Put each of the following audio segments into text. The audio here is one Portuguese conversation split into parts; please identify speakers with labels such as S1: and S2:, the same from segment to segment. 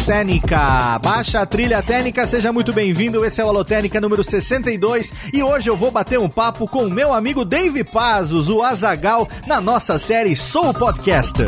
S1: Técnica, baixa a trilha técnica, seja muito bem-vindo, esse é o Alô Técnica número 62 e hoje eu vou bater um papo com o meu amigo Dave Pazos, o Azagal, na nossa série Sou Podcaster.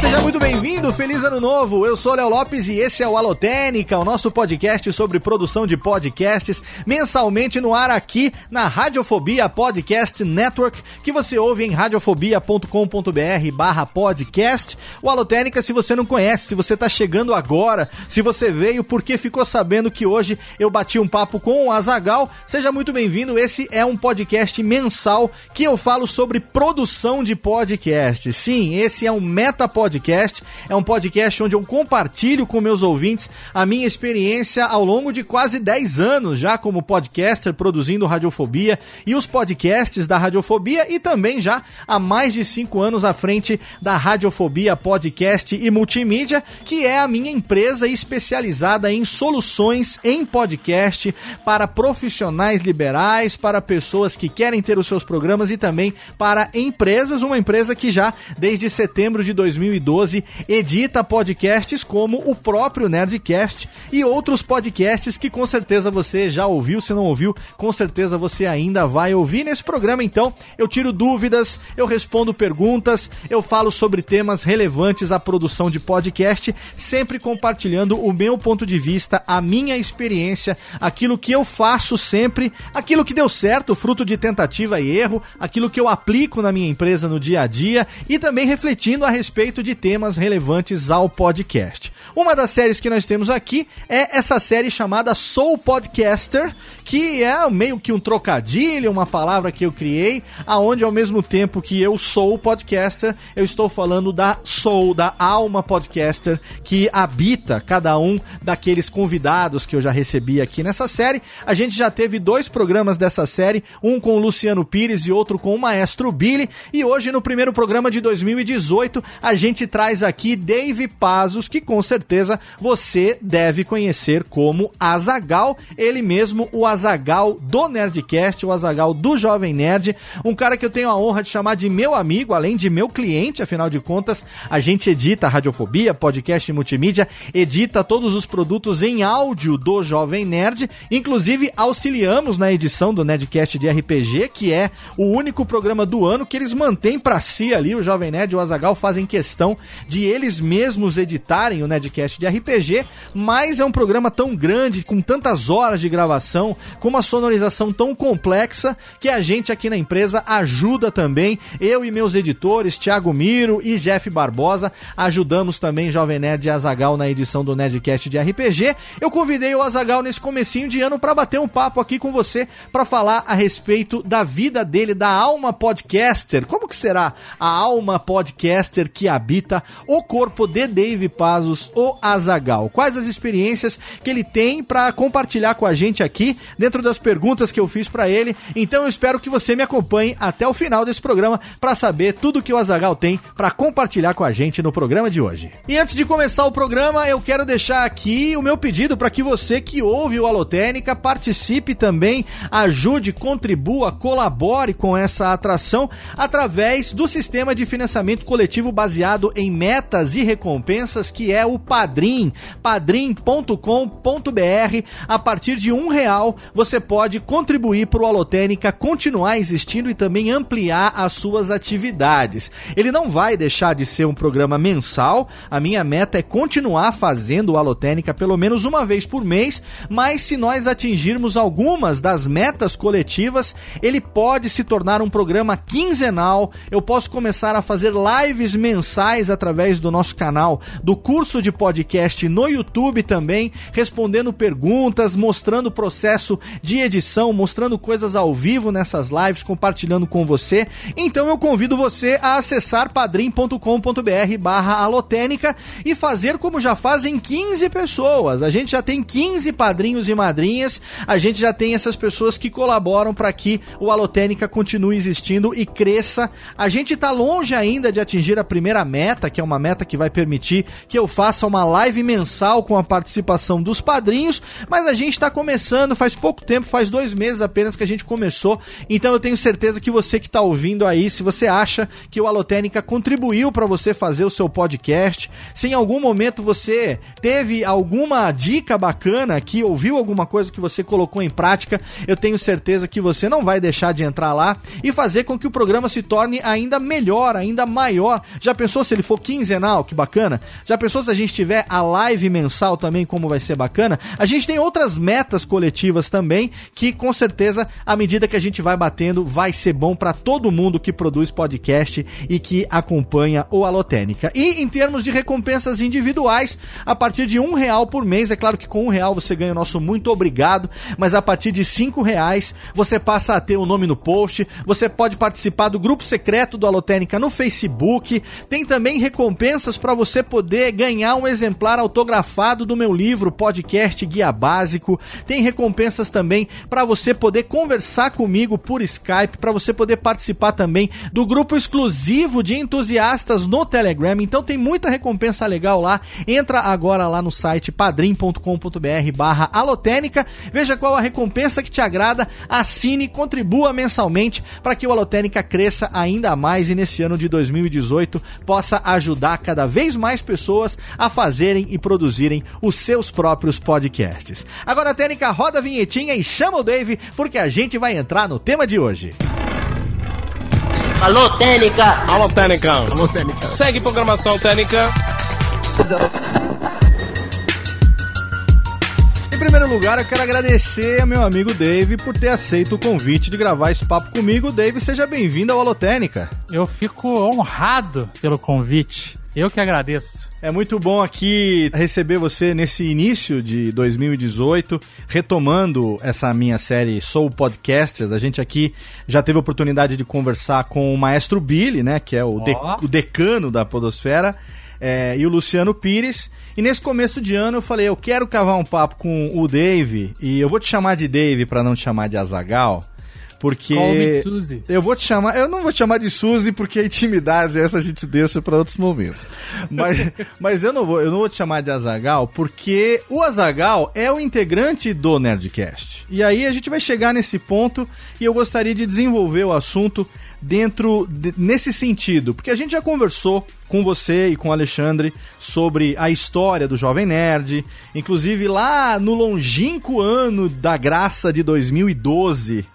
S1: Seja muito bem-vindo, feliz ano novo. Eu sou Léo Lopes e esse é o Alotênica, o nosso podcast sobre produção de podcasts, mensalmente no ar aqui na Radiofobia Podcast Network, que você ouve em radiofobia.com.br/barra podcast. O Alotênica, se você não conhece, se você está chegando agora, se você veio porque ficou sabendo que hoje eu bati um papo com o Azagal, seja muito bem-vindo. Esse é um podcast mensal que eu falo sobre produção de podcasts. Sim, esse é um meta podcast podcast. É um podcast onde eu compartilho com meus ouvintes a minha experiência ao longo de quase 10 anos já como podcaster produzindo Radiofobia e os podcasts da Radiofobia e também já há mais de 5 anos à frente da Radiofobia Podcast e Multimídia, que é a minha empresa especializada em soluções em podcast para profissionais liberais, para pessoas que querem ter os seus programas e também para empresas, uma empresa que já desde setembro de 2000 2012, edita podcasts como o próprio Nerdcast e outros podcasts que com certeza você já ouviu, se não ouviu, com certeza você ainda vai ouvir nesse programa. Então, eu tiro dúvidas, eu respondo perguntas, eu falo sobre temas relevantes à produção de podcast, sempre compartilhando o meu ponto de vista, a minha experiência, aquilo que eu faço sempre, aquilo que deu certo, fruto de tentativa e erro, aquilo que eu aplico na minha empresa no dia a dia e também refletindo a respeito de temas relevantes ao podcast. Uma das séries que nós temos aqui é essa série chamada Soul Podcaster, que é meio que um trocadilho, uma palavra que eu criei, aonde ao mesmo tempo que eu sou podcaster, eu estou falando da soul, da alma podcaster que habita cada um daqueles convidados que eu já recebi aqui nessa série. A gente já teve dois programas dessa série, um com o Luciano Pires e outro com o Maestro Billy, e hoje no primeiro programa de 2018 a gente gente traz aqui Dave Pazos, que com certeza você deve conhecer como Azagal, ele mesmo, o Azagal do Nerdcast, o Azagal do Jovem Nerd, um cara que eu tenho a honra de chamar de meu amigo, além de meu cliente, afinal de contas, a gente edita Radiofobia, podcast e multimídia, edita todos os produtos em áudio do Jovem Nerd, inclusive auxiliamos na edição do Nerdcast de RPG, que é o único programa do ano que eles mantêm para si ali, o Jovem Nerd e o Azagal fazem questão questão de eles mesmos editarem o Nedcast de RPG, mas é um programa tão grande, com tantas horas de gravação, com uma sonorização tão complexa, que a gente aqui na empresa ajuda também. Eu e meus editores, Thiago Miro e Jeff Barbosa, ajudamos também Jovem Nerd e Azagal na edição do Nedcast de RPG. Eu convidei o Azagal nesse comecinho de ano para bater um papo aqui com você, para falar a respeito da vida dele, da alma podcaster. Como que será a alma podcaster que habita o corpo de Dave Pazos, o Azagal. Quais as experiências que ele tem para compartilhar com a gente aqui dentro das perguntas que eu fiz para ele. Então eu espero que você me acompanhe até o final desse programa para saber tudo que o Azagal tem para compartilhar com a gente no programa de hoje. E antes de começar o programa, eu quero deixar aqui o meu pedido para que você que ouve o Alotênica participe também, ajude, contribua, colabore com essa atração através do sistema de financiamento coletivo baseado em metas e recompensas, que é o Padrim, padrim.com.br. A partir de um real, você pode contribuir para o Alotênica continuar existindo e também ampliar as suas atividades. Ele não vai deixar de ser um programa mensal, a minha meta é continuar fazendo o Alotênica pelo menos uma vez por mês, mas se nós atingirmos algumas das metas coletivas, ele pode se tornar um programa quinzenal, eu posso começar a fazer lives mensais através do nosso canal do curso de podcast no YouTube também, respondendo perguntas, mostrando o processo de edição, mostrando coisas ao vivo nessas lives, compartilhando com você. Então eu convido você a acessar padrim.com.br barra alotênica e fazer como já fazem 15 pessoas. A gente já tem 15 padrinhos e madrinhas, a gente já tem essas pessoas que colaboram para que o Alotênica continue existindo e cresça. A gente está longe ainda de atingir a primeira meta, que é uma meta que vai permitir que eu faça uma live mensal com a participação dos padrinhos, mas a gente está começando, faz pouco tempo, faz dois meses apenas que a gente começou, então eu tenho certeza que você que está ouvindo aí, se você acha que o Alotênica contribuiu para você fazer o seu podcast, se em algum momento você teve alguma dica bacana que ouviu alguma coisa que você colocou em prática, eu tenho certeza que você não vai deixar de entrar lá e fazer com que o programa se torne ainda melhor, ainda maior. Já pensou se ele for quinzenal? Que bacana. Já pensou se a gente tiver a live mensal também, como vai ser bacana? A gente tem outras metas coletivas também que com certeza, à medida que a gente vai batendo, vai ser bom para todo mundo que produz podcast e que acompanha o Alotênica. E em termos de recompensas individuais, a partir de um real por mês, é claro que com um real você ganha o nosso muito obrigado, mas a partir de cinco reais você passa a ter o um nome no post, você pode participar do grupo secreto do Alotênica no Facebook, tem também recompensas para você poder ganhar um exemplar autografado do meu livro Podcast Guia Básico, tem recompensas também para você poder conversar comigo por Skype, para você poder participar também do grupo exclusivo de entusiastas no Telegram. Então tem muita recompensa legal lá. Entra agora lá no site padrim.com.br/barra alotênica, veja qual a recompensa que te agrada, assine contribua mensalmente para que o Alotênica cresça ainda mais e nesse ano de 2018 possa ajudar cada vez mais pessoas a fazerem e produzirem os seus próprios podcasts. Agora, Técnica, roda a vinhetinha e chama o Dave, porque a gente vai entrar no tema de hoje.
S2: Alô, Técnica!
S3: Alô, Técnica! Alô, Técnica! Segue programação Técnica!
S1: Primeiro lugar, eu quero agradecer ao meu amigo Dave por ter aceito o convite de gravar esse papo comigo. Dave, seja bem-vindo ao Alotênica.
S4: Eu fico honrado pelo convite. Eu que agradeço.
S1: É muito bom aqui receber você nesse início de 2018, retomando essa minha série Sou Podcasters. A gente aqui já teve a oportunidade de conversar com o maestro Billy, né, que é o, de, o decano da Podosfera, é, e o Luciano Pires. E nesse começo de ano eu falei, eu quero cavar um papo com o Dave, e eu vou te chamar de Dave para não te chamar de Azagal. Porque eu vou te chamar, eu não vou te chamar de Suzy porque a intimidade essa a gente deixa para outros momentos. Mas, mas eu não vou, eu não vou te chamar de Azagal porque o Azagal é o integrante do Nerdcast. E aí a gente vai chegar nesse ponto e eu gostaria de desenvolver o assunto dentro de, nesse sentido, porque a gente já conversou com você e com o Alexandre sobre a história do Jovem Nerd, inclusive lá no longínquo ano da graça de 2012,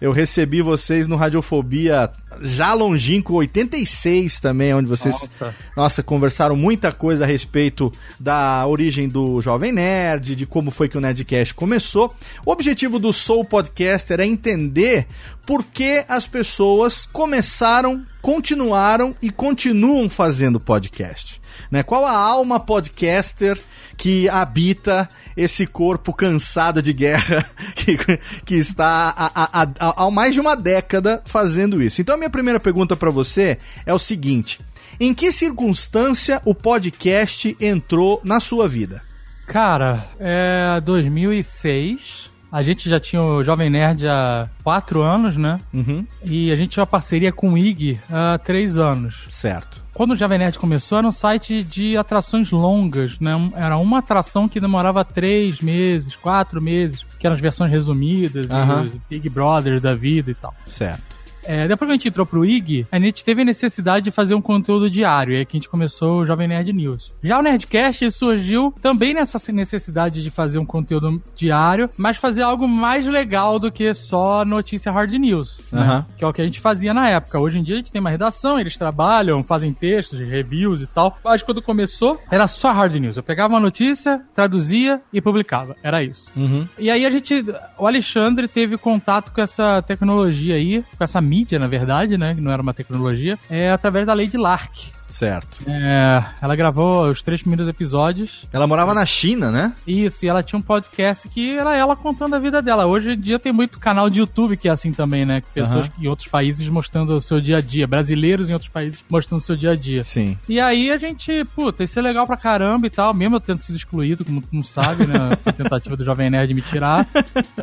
S1: eu recebi vocês no Radiofobia já longínquo 86 também, onde vocês nossa. nossa. conversaram muita coisa a respeito da origem do Jovem Nerd, de como foi que o Nerdcast começou. O objetivo do Soul Podcaster é entender por que as pessoas começaram, continuaram e continuam fazendo podcast. Né? Qual a alma podcaster que habita esse corpo cansado de guerra que, que está há, há, há, há mais de uma década fazendo isso. Então a minha primeira pergunta para você é o seguinte: em que circunstância o podcast entrou na sua vida?
S4: Cara, é 2006. A gente já tinha o Jovem Nerd há quatro anos, né? Uhum. E a gente tinha uma parceria com o IG há três anos.
S1: Certo.
S4: Quando o Jovem Nerd começou, era um site de atrações longas, né? Era uma atração que demorava três meses, quatro meses, que eram as versões resumidas, uhum. e os Big Brothers da vida e tal.
S1: Certo.
S4: É, depois que a gente entrou pro IG, a gente teve a necessidade de fazer um conteúdo diário, e aí que a gente começou o Jovem Nerd News. Já o Nerdcast surgiu também nessa necessidade de fazer um conteúdo diário, mas fazer algo mais legal do que só notícia hard news, né? que é o que a gente fazia na época. Hoje em dia a gente tem uma redação, eles trabalham, fazem textos, reviews e tal. Mas quando começou, era só hard news. Eu pegava uma notícia, traduzia e publicava. Era isso. Uhum. E aí a gente, o Alexandre teve contato com essa tecnologia aí, com essa mídia mídia, na verdade, né? Que não era uma tecnologia, é através da lei de Lark.
S1: Certo.
S4: É, ela gravou os três primeiros episódios.
S1: Ela morava na China, né?
S4: Isso, e ela tinha um podcast que era ela contando a vida dela. Hoje em dia tem muito canal de YouTube que é assim também, né? Pessoas
S1: Aham.
S4: em outros países mostrando o seu dia a dia. Brasileiros em outros países mostrando o seu dia a dia.
S1: Sim.
S4: E aí a gente, puta, isso é legal pra caramba e tal, mesmo eu tendo sido excluído, como tu não sabe, né? Foi a tentativa do Jovem Nerd me tirar.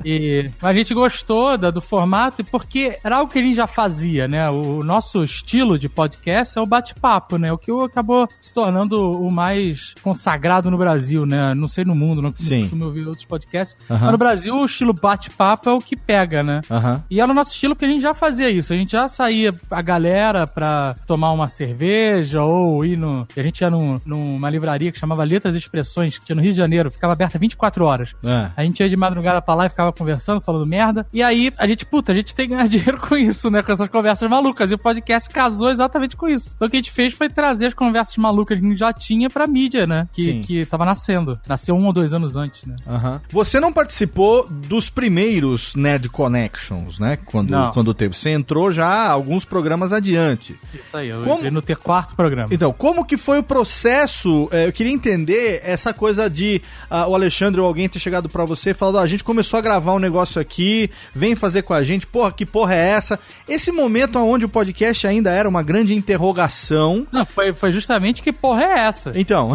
S4: E mas a gente gostou da- do formato, porque era algo que a gente já fazia, né? O nosso estilo de podcast é o bate-papo, né? O que acabou se tornando o mais consagrado no Brasil, né? Não sei no mundo, não,
S1: Sim.
S4: costumo ouvir outros podcasts.
S1: Aham.
S4: Mas no Brasil o estilo bate-papo é o que pega, né?
S1: Aham.
S4: E era o nosso estilo que a gente já fazia isso. A gente já saía a galera pra tomar uma cerveja ou ir no. A gente ia num- numa livraria que chamava Letras e Expressões, que tinha no Rio de Janeiro, ficava aberta 24 horas.
S1: É.
S4: A gente ia de madrugada pra lá e ficava conversando, falando merda. E aí, a gente, puta, a gente tem que ganhar dinheiro com isso, né? Com essas conversas malucas. E o podcast casou exatamente com isso. Então o que a gente fez foi trazer as conversas malucas que a gente já tinha pra mídia, né? Que,
S1: Sim.
S4: que tava nascendo. Nasceu um ou dois anos antes, né?
S1: Aham. Você não participou dos primeiros Nerd Connections, né? Quando,
S4: Não.
S1: quando teve. Você entrou já alguns programas adiante.
S4: Isso aí, eu
S1: Como-
S4: entrei no ter quarto programa.
S1: Então, como que foi o processo? É, eu queria entender essa coisa de ah, o Alexandre ou alguém ter chegado pra você e falado: "Ó, a gente começou a gravar um negócio aqui, vem fazer com a gente, porra, que porra é essa? Esse momento onde o podcast ainda era uma grande interrogação.
S4: Não, foi, foi justamente que porra é essa?
S1: Então,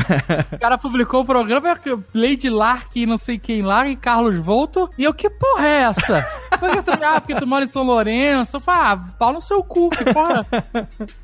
S4: O cara publicou o programa, Lady Lark e não sei quem lá, e Carlos Volto, e eu, que porra é essa? Porque tu, ah, porque tu mora em São Lourenço. Eu falei, ah, pau no seu cu, que porra.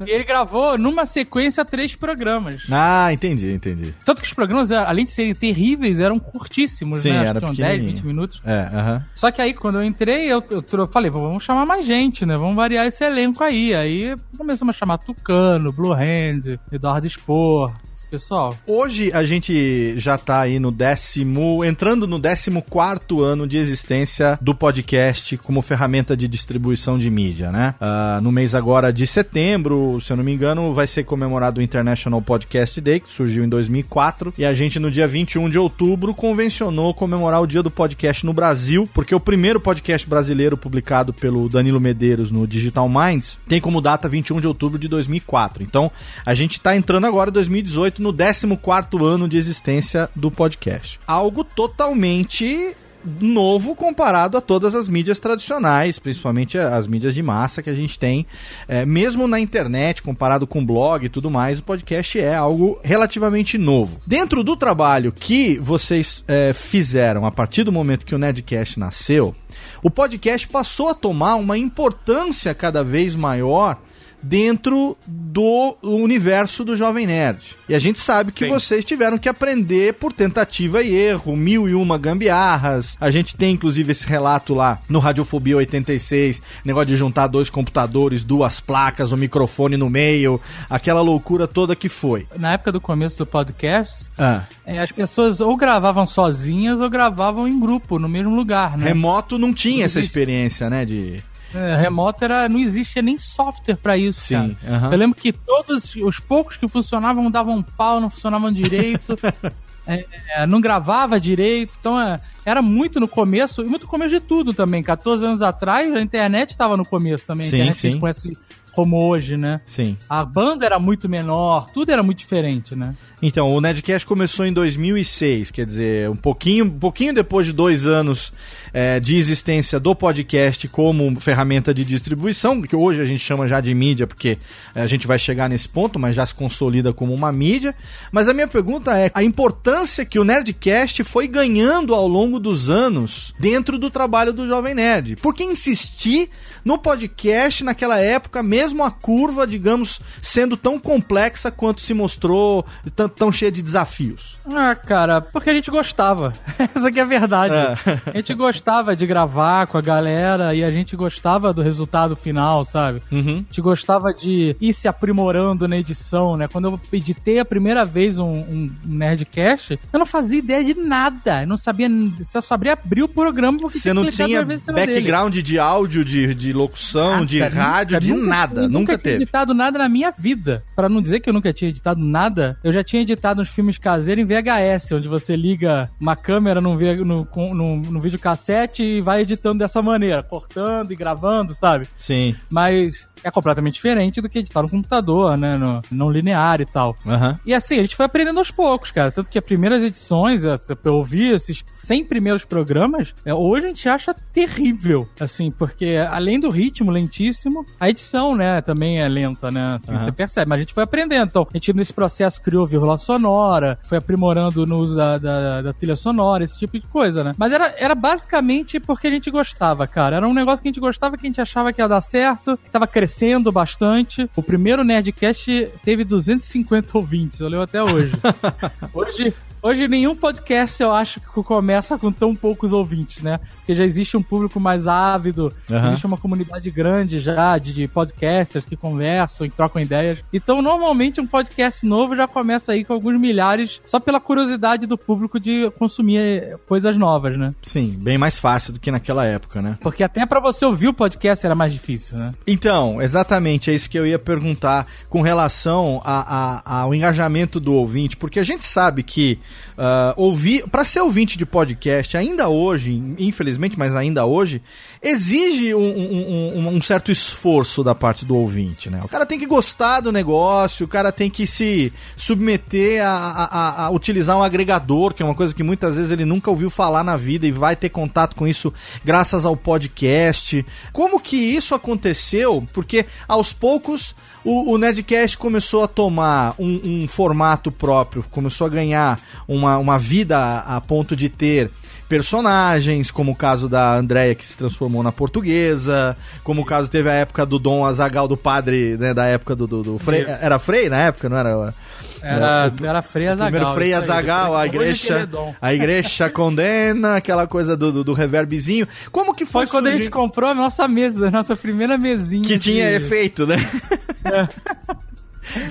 S4: e ele gravou, numa sequência, três programas.
S1: ah, entendi, entendi.
S4: Tanto que os programas, além de serem terríveis, eram curtíssimos,
S1: Sim,
S4: né? Acho
S1: era
S4: que tinham 10,
S1: pequenininho.
S4: 20 minutos.
S1: É, aham.
S4: Só que aí, quando eu entrei, eu, eu, eu falei, vamos chamar mais gente, né? Vamos variar esse elenco aí. Aí começamos a chamar Tucano, Blue Hand, Eduardo Spor, pessoal.
S1: Hoje a gente já tá aí no décimo, entrando no décimo quarto ano de existência do podcast como ferramenta de distribuição de mídia, né? Ah, no mês agora de setembro, se eu não me engano, vai ser comemorado o International Podcast Day, que surgiu em 2004, e a gente no dia 21 de outubro convencionou comemorar o dia do podcast no Brasil, porque o primeiro podcast brasileiro publicado pelo Danilo Medeiros no Digital Minds tem como data 21 de outubro de 2004. Então, a gente tá entrando agora em 2018 no 14º ano de existência do podcast. Algo totalmente novo comparado a todas as mídias tradicionais, principalmente as mídias de massa que a gente tem. É, mesmo na internet, comparado com blog e tudo mais, o podcast é algo relativamente novo. Dentro do trabalho que vocês é, fizeram a partir do momento que o Nerdcast nasceu, o podcast passou a tomar uma importância cada vez maior dentro do universo do Jovem Nerd. E a gente sabe que
S3: Sim.
S1: vocês tiveram que aprender por tentativa e erro, mil e uma gambiarras. A gente tem inclusive esse relato lá no Radiofobia 86, negócio de juntar dois computadores, duas placas, um microfone no meio, aquela loucura toda que foi.
S4: Na época do começo do podcast,
S1: Ah,
S4: é, as pessoas ou gravavam sozinhas ou gravavam em grupo, no mesmo lugar, né?
S1: remoto não tinha essa
S4: Existe.
S1: experiência, né, de
S4: É, remoto era, não existia nem software pra isso,
S1: Sim,
S4: cara.
S1: aham.
S4: Eu lembro que todos os poucos que funcionavam davam pau, não funcionavam direito. é, é, não gravava direito, então é, era muito no começo, e muito no começo de tudo também. 14 anos atrás, a internet estava no começo também.
S1: Sim,
S4: a internet que a
S1: sim.
S4: gente conhece como hoje, né?
S1: Sim.
S4: A banda era muito menor, tudo era muito diferente, né?
S1: Então, o Nerdcast começou em 2006, quer dizer, um pouquinho, um pouquinho depois de dois anos é, de existência do podcast como ferramenta de distribuição, que hoje a gente chama já de mídia, porque a gente vai chegar nesse ponto, mas já se consolida como uma mídia. Mas a minha pergunta é a importância que o Nerdcast foi ganhando ao longo dos anos dentro do trabalho do Jovem Nerd. Por que insistir no podcast naquela época, mesmo a curva, digamos, sendo tão complexa quanto se mostrou, tão, tão cheia de desafios?
S4: Ah, cara, porque a gente gostava. Essa aqui é a verdade.
S1: É.
S4: A gente gostava de gravar com a galera e a gente gostava do resultado final, sabe?
S1: Uhum.
S4: A gente gostava de ir se aprimorando na edição, né? Quando eu editei a primeira vez um, um Nerdcast, eu não fazia ideia de nada. Eu não sabia. Você só sabia abrir o programa porque
S1: Você não tinha
S4: cima dele.
S1: background de áudio, de, de locução,
S4: Nada,
S1: de
S4: nunca,
S1: rádio, de
S4: nunca
S1: nada. Nada,
S4: eu
S1: nunca,
S4: nunca tinha
S1: teve.
S4: editado nada na minha vida. Pra não dizer que eu nunca tinha editado nada, eu já tinha editado uns filmes caseiros em VHS, onde você liga uma câmera num, num, num videocassete e vai editando dessa maneira, cortando e gravando, sabe?
S1: Sim.
S4: Mas é completamente diferente do que editar no computador, né? No, não linear e tal.
S1: Aham.
S4: E assim, a gente foi aprendendo aos poucos, cara. Tanto que as primeiras edições, essa- eu ouvi esses 100 primeiros programas, é, hoje a gente acha terrível, assim, porque além do ritmo lentíssimo, a edição, né, também é lenta, né? Assim,
S1: Aham.
S4: Você percebe, mas a gente foi aprendendo. Então, a gente nesse processo criou vírgula sonora, foi aprimorando no uso da, da, da trilha sonora, esse tipo de coisa, né? Mas era, era basicamente porque a gente gostava, cara. Era um negócio que a gente gostava, que a gente achava que ia dar certo, que tava crescendo bastante. O primeiro Nerdcast teve 250 ouvintes, eu lembro até hoje. hoje, hoje nenhum podcast eu acho que começa com tão poucos ouvintes, né? Porque já existe um público mais ávido,
S1: Aham.
S4: existe uma comunidade grande já de, de podcasters que conversam e trocam ideias. Então, normalmente, um podcast novo já começa aí com alguns milhares, só pela curiosidade do público de consumir eh, coisas novas, né?
S1: Sim, bem mais fácil do que naquela época, né?
S4: Porque até pra você ouvir o podcast era mais difícil, né?
S1: Então, exatamente, é isso que eu ia perguntar com relação a- a- ao engajamento do ouvinte, porque a gente sabe que ah, ouvir, para ser ouvinte de podcast, ainda hoje, infelizmente, mas ainda hoje, exige um, um- um- um certo esforço da parte do ouvinte, né? O cara tem que gostar do negócio, o cara tem que se submeter a- a- a utilizar um agregador, que é uma coisa que muitas vezes ele nunca ouviu falar na vida e vai ter contato com isso graças ao podcast. Como que isso aconteceu? Porque aos poucos o, o Nerdcast começou a tomar um, um formato próprio, começou a ganhar uma, uma vida a, a ponto de ter personagens, como o caso da Andrea que se transformou na portuguesa, como o caso teve a época do Dom Azagal do padre, né, da época do, do, do Frei, era Frei na época, não era?
S4: Era,
S1: O-
S4: era Freia
S1: O primeiro. Frei. Azagal, a igreja, a igreja condena, aquela coisa do, do, do reverbzinho. Como que foi,
S4: Foi quando a gente
S1: surgir-
S4: comprou a nossa mesa, a nossa primeira mesinha.
S1: que tinha
S4: de-
S1: efeito, né?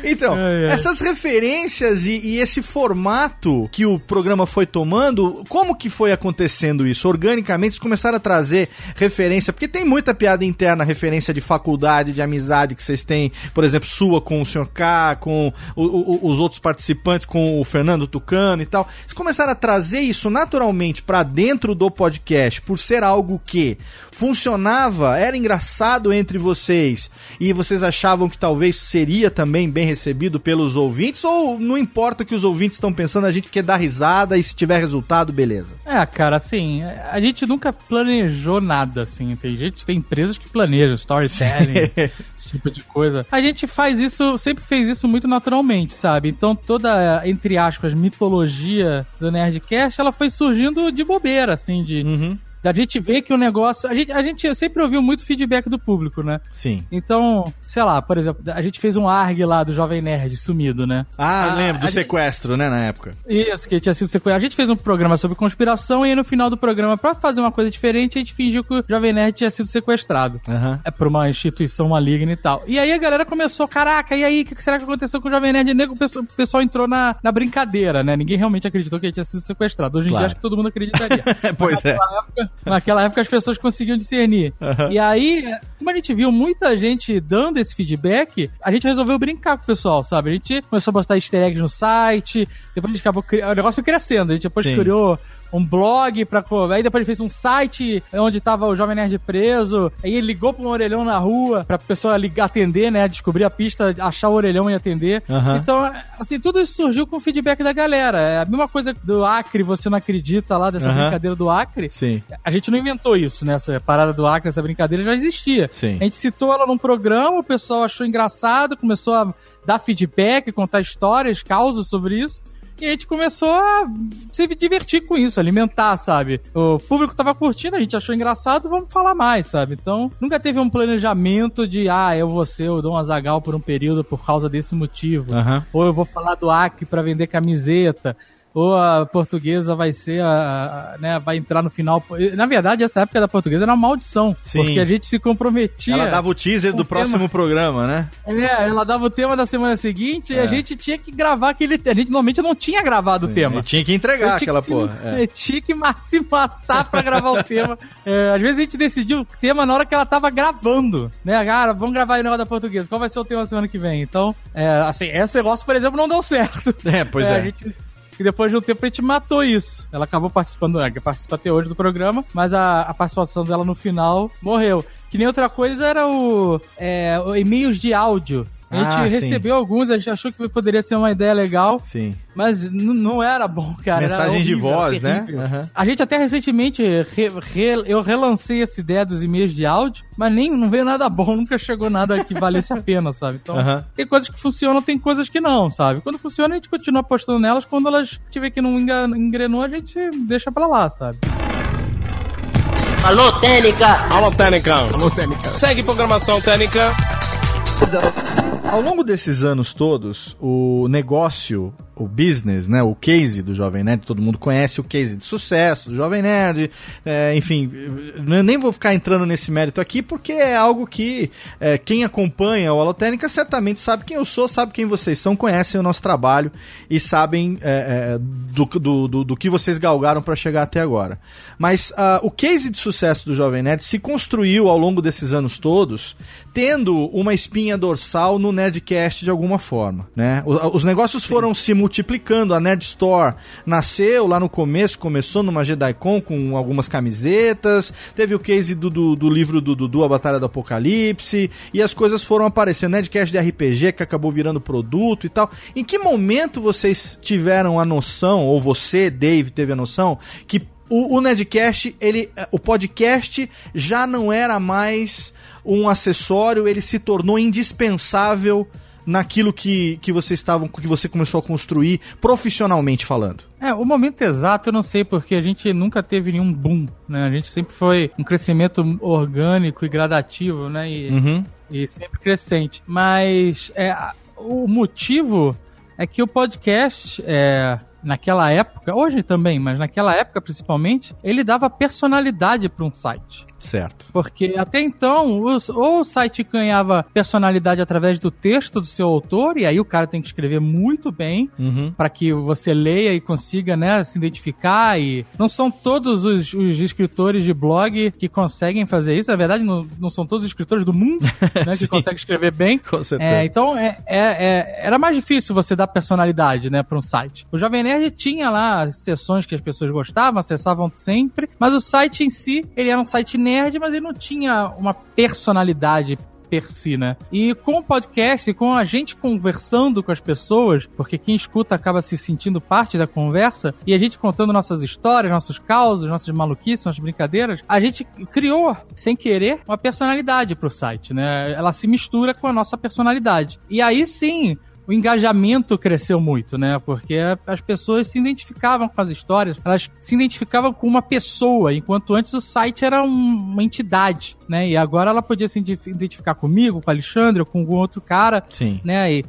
S1: Então,
S4: É, é.
S1: essas referências e, e esse formato que o programa foi tomando, como que foi acontecendo isso? Organicamente, vocês começaram a trazer referência, porque tem muita piada interna, referência de faculdade, de amizade que vocês têm, por exemplo, sua com o Sr. K, com o- o- os outros participantes, com o Fernando Tucano e tal. Vocês começaram a trazer isso naturalmente pra dentro do podcast, por ser algo que funcionava, era engraçado entre vocês e vocês achavam que talvez seria também bem recebido pelos ouvintes ou não importa o que os ouvintes estão pensando, a gente quer dar risada e se tiver resultado, beleza.
S4: É, cara, assim, a gente nunca planejou nada, assim. Tem gente, tem empresas que planejam storytelling, esse tipo de coisa. A gente faz isso, sempre fez isso muito naturalmente, sabe? Então toda, entre aspas, mitologia do Nerdcast, ela foi surgindo de bobeira, assim, de...
S1: Uhum.
S4: Da gente ver que o negócio. A gente, a gente sempre ouviu muito feedback do público, né?
S1: Sim.
S4: Então, sei lá, por exemplo, a gente fez um ARG lá do Jovem Nerd sumido, né?
S1: Ah,
S4: Ah,
S1: lembro do
S4: a gente-
S1: sequestro, né, na época.
S4: Isso, que tinha sido sequência. A gente fez um programa sobre conspiração e aí no final do programa, pra fazer uma coisa diferente, a gente fingiu que o Jovem Nerd tinha sido sequestrado.
S1: Aham.
S4: É por uma instituição maligna e tal. E aí a galera começou, caraca, e aí, o que será que aconteceu com o Jovem Nerd? Nego, o pessoal- o pessoal entrou na, na brincadeira, né? Ninguém realmente acreditou que ele tinha sido sequestrado. Hoje em
S1: Claro.
S4: dia acho que todo mundo acreditaria.
S1: Pois é.
S4: naquela época, naquela época as pessoas conseguiam discernir. E aí, como a gente viu muita gente dando esse feedback, a gente resolveu brincar com o pessoal, sabe? A gente começou a postar easter eggs no site, depois a gente acabou. O negócio foi crescendo, a gente depois
S1: Sim.
S4: criou um blog pra. Aí depois ele fez um site onde tava o Jovem Nerd preso. Aí ele ligou pra um orelhão na rua pra pessoa ligar, atender, né? Descobrir a pista, achar o orelhão e atender.
S1: Aham.
S4: Então, assim, tudo isso surgiu com o feedback da galera. É a mesma coisa do Acre, você não acredita lá, dessa
S1: Aham.
S4: brincadeira do Acre.
S1: Sim.
S4: A gente não inventou isso, né? Essa parada do Acre, essa brincadeira já existia.
S1: Sim.
S4: A gente citou ela num programa, o pessoal achou engraçado, começou a dar feedback, contar histórias, causos sobre isso. E a gente começou a se divertir com isso, alimentar, sabe? O público tava curtindo, a gente achou engraçado, vamos falar mais, sabe? Então, nunca teve um planejamento de, ah, eu vou ser o Dom Azagal por um período por causa desse motivo.
S1: Aham.
S4: Ou eu vou falar do Acre pra vender camiseta. Ou a portuguesa vai ser a, a, né, vai entrar no final. Na verdade, essa época da portuguesa era uma maldição,
S1: Sim.
S4: porque a gente se comprometia.
S1: Ela dava o teaser do
S4: o
S1: próximo
S4: tema.
S1: programa, né?
S4: É, ela dava o tema da semana seguinte e
S1: É.
S4: a gente tinha que gravar aquele. A gente normalmente não tinha gravado o tema.
S1: E tinha que entregar
S4: tinha
S1: aquela
S4: que se-
S1: porra. é.
S4: eu tinha que se matar pra gravar o tema. É, às vezes a gente decidiu o tema na hora que ela tava gravando. Né, cara, vamos gravar o negócio da portuguesa. Qual vai ser o tema semana que vem? Então, é, assim, esse negócio, por exemplo, não deu certo.
S1: É, pois é.
S4: A gente, e depois de um tempo a gente matou isso. Ela acabou participando, é, participa até hoje do programa, mas a, a participação dela no final morreu. Que nem outra coisa era o, é, e-mails de áudio. A gente
S1: Ah, sim.
S4: recebeu alguns, a gente achou que poderia ser uma ideia legal,
S1: Sim.
S4: mas não era bom, cara. era
S1: Mensagem de voz, né? Aham.
S4: A gente até recentemente, re- re- eu relancei essa ideia dos e-mails de áudio, mas nem não veio nada bom, nunca chegou nada que valesse a pena, sabe? Então,
S1: Aham.
S4: tem coisas que funcionam, tem coisas que não, sabe? Quando funciona, a gente continua apostando nelas, quando elas tiver que não engrenou, a gente deixa pra lá, sabe?
S2: Alô, Técnica!
S3: Alô, Técnica. Alô, Técnica. Segue programação Técnica.
S1: Ao longo desses anos todos, o negócio, o business, né, o case do Jovem Nerd, todo mundo conhece o case de sucesso do Jovem Nerd, é, enfim, eu nem vou ficar entrando nesse mérito aqui, porque é algo que é, quem acompanha o Alotênica certamente sabe quem eu sou, sabe quem vocês são, conhecem o nosso trabalho e sabem é, é, do, do, do, do que vocês galgaram para chegar até agora. Mas ah, o case de sucesso do Jovem Nerd se construiu ao longo desses anos todos, tendo uma espinha dorsal no Nerdcast de alguma forma, né? O- Os negócios foram se multiplicando, a Nerd Store nasceu lá no começo, começou numa JediCon com algumas camisetas, teve o case do, do, do livro do Dudu, A Batalha do Apocalipse, e as coisas foram aparecendo, Nerdcast de RPG que acabou virando produto e tal. Em que momento vocês tiveram a noção, ou você, Dave, teve a noção, que o, o Nerdcast, ele, o podcast já não era mais um acessório, ele se tornou indispensável naquilo que, que vocês estavam, que você começou a construir profissionalmente falando.
S4: É, o momento exato eu não sei, porque a gente nunca teve nenhum boom, né? A gente sempre foi um crescimento orgânico e gradativo, né? E,
S1: Uhum.
S4: e sempre crescente. Mas é, o motivo é que o podcast, é, naquela época, hoje também, mas naquela época principalmente, ele dava personalidade para um site.
S1: Certo.
S4: Porque até então, os- ou o site ganhava personalidade através do texto do seu autor, e aí o cara tem que escrever muito bem
S1: Uhum.
S4: para que você leia e consiga, né, se identificar e não são todos os, os escritores de blog que conseguem fazer isso, na verdade não, não são todos os escritores do mundo, né, que conseguem escrever bem.
S1: Com certeza.
S4: É, então é, é- é- era mais difícil você dar personalidade, né, para um site. O Jovem Nerd tinha lá sessões que as pessoas gostavam, acessavam sempre, mas o site em si, ele era um site nerd, mas ele não tinha uma personalidade per si, né? E com o podcast, com a gente conversando com as pessoas, porque quem escuta acaba se sentindo parte da conversa, e a gente contando nossas histórias, nossos causos, nossas maluquices, nossas brincadeiras, a gente criou, sem querer, uma personalidade pro site, né? Ela se mistura com a nossa personalidade. E aí sim, o engajamento cresceu muito, né? Porque as pessoas se identificavam com as histórias, elas se identificavam com uma pessoa, enquanto antes o site era um- uma entidade, né? E agora ela podia se identi- identificar comigo, com o Alexandre, ou com algum outro cara,
S1: Sim.
S4: né? E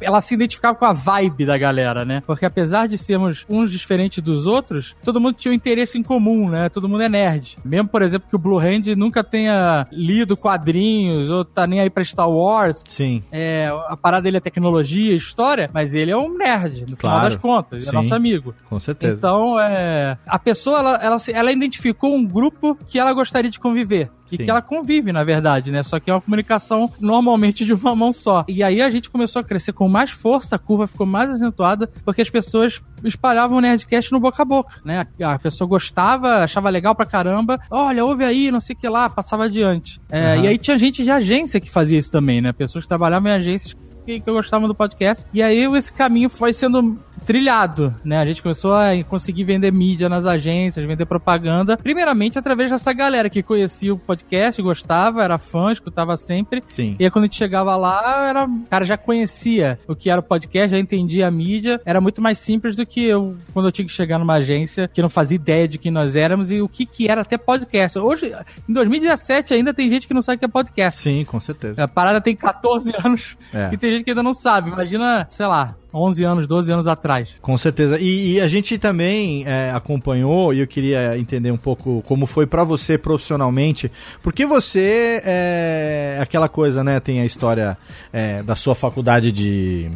S4: ela se identificava com a vibe da galera, né? Porque apesar de sermos uns diferentes dos outros, todo mundo tinha um interesse em comum, né? Todo mundo é nerd. Mesmo, por exemplo, que o Blue Hand nunca tenha lido quadrinhos ou tá nem aí pra Star Wars.
S1: Sim.
S4: É, a parada dele é tecnologia, história, mas ele é um nerd, no final
S1: Claro.
S4: das contas,
S1: Sim.
S4: é nosso amigo.
S1: Com certeza.
S4: Então, é, a pessoa, ela, ela, ela identificou um grupo que ela gostaria de conviver. E
S1: Sim.
S4: que ela convive, na verdade, né? Só que é uma comunicação normalmente de uma mão só. E aí a gente começou a crescer com mais força, a curva ficou mais acentuada, porque as pessoas espalhavam o Nerdcast no boca a boca, né? A pessoa gostava, achava legal pra caramba. Olha, ouve aí, não sei o que lá, passava adiante. É,
S1: Aham.
S4: E aí tinha gente de agência que fazia isso também, né? Pessoas que trabalhavam em agências que, que gostavam do podcast. E aí esse caminho foi sendo trilhado, né? A gente começou a conseguir vender mídia nas agências, vender propaganda, primeiramente através dessa galera que conhecia o podcast, gostava, era fã, escutava sempre.
S1: Sim.
S4: E aí quando a gente chegava lá, era, o cara já conhecia o que era o podcast, já entendia a mídia, era muito mais simples do que eu quando eu tinha que chegar numa agência que não fazia ideia de quem nós éramos e o que que era até podcast. Hoje, em 2017 ainda tem gente que não sabe o que é podcast.
S1: Sim, com certeza.
S4: A parada tem 14 anos
S1: É.
S4: e tem tem gente que ainda não sabe. Imagina, sei lá, 11 anos, 12 anos atrás.
S1: Com certeza. E, e a gente também é, acompanhou, e eu queria entender um pouco como foi para você profissionalmente, porque você é aquela coisa, né? Tem a história é, da sua faculdade de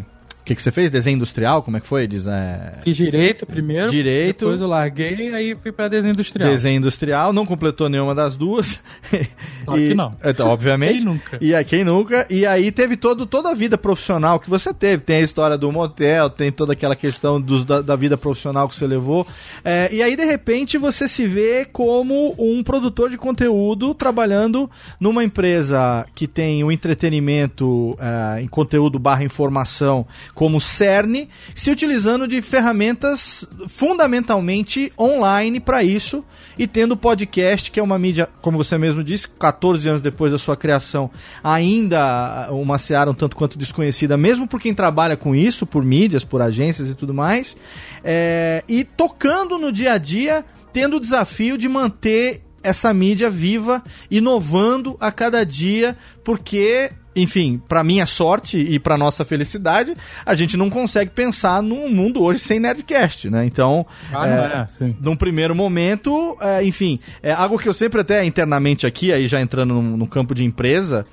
S1: o que, que você fez? Desenho industrial? Como é que foi? Diz, é...
S4: Fiz direito primeiro.
S1: Direito.
S4: Depois eu larguei, aí fui pra desenho industrial.
S1: Desenho industrial, não completou nenhuma das duas.
S4: Claro e, que não.
S1: Então, obviamente.
S4: quem nunca?
S1: E aí, quem nunca? E aí teve todo, toda a vida profissional que você teve. Tem a história do motel, tem toda aquela questão dos, da, da vida profissional que você levou. É, e aí, de repente, você se vê como um produtor de conteúdo trabalhando numa empresa que tem o um entretenimento é, em conteúdo barra informação como CERN, se utilizando de ferramentas fundamentalmente online para isso e tendo o podcast, que é uma mídia, como você mesmo disse, 14 anos depois da sua criação, ainda uma seara um tanto quanto desconhecida, mesmo por quem trabalha com isso, por mídias, por agências e tudo mais, é, e tocando no dia a dia, tendo o desafio de manter essa mídia viva, inovando a cada dia, porque enfim, para minha sorte e para nossa felicidade, a gente não consegue pensar num mundo hoje sem Nerdcast, né? Então, ah, é, é, num primeiro momento, é, enfim, é algo que eu sempre até internamente aqui, aí já entrando no, no campo de empresa,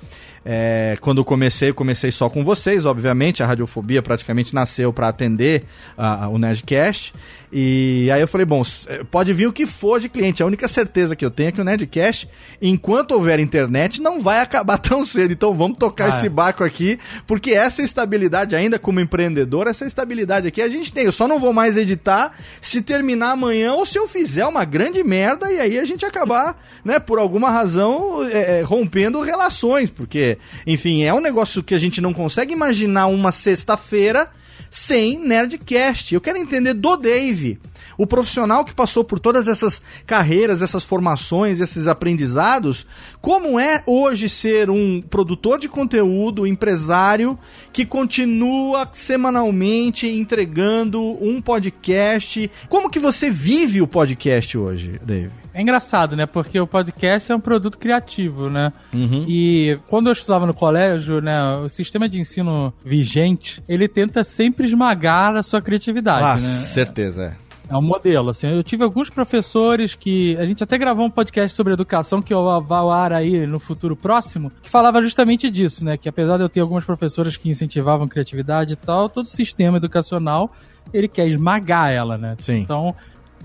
S1: é, quando eu comecei, eu comecei só com vocês, obviamente, a Radiofobia praticamente nasceu para atender uh, o Nerdcast. E aí eu falei, bom, eh, pode vir o que for de cliente. A única certeza que eu tenho é que o Nerdcast, enquanto houver internet, não vai acabar tão cedo. Então vamos tocar ah, esse é. barco aqui, porque essa estabilidade ainda como empreendedor, essa estabilidade aqui a gente tem. Eu só não vou mais editar se terminar amanhã ou se eu fizer uma grande merda e aí a gente acabar, né, por alguma razão, é, rompendo relações, porque, enfim, é um negócio que a gente não consegue imaginar uma sexta-feira sem Nerdcast. Eu quero entender do Dave, o profissional que passou por todas essas carreiras, essas formações, esses aprendizados, como é hoje ser um produtor de conteúdo, empresário que continua semanalmente entregando um podcast. Como que você vive o podcast hoje, Dave?
S4: É engraçado, né? Porque o podcast é um produto criativo, né? Uhum. E quando eu estudava no colégio, né, o sistema de ensino vigente, ele tenta sempre esmagar a sua criatividade, ah, né?
S1: certeza, é.
S4: É um modelo, assim. Eu tive alguns professores que. A gente até gravou um podcast sobre educação que eu vai ao ar aí no futuro próximo, que falava justamente disso, né? Que apesar de eu ter algumas professoras que incentivavam criatividade e tal, todo o sistema educacional ele quer esmagar ela, né?
S1: Sim.
S4: Então,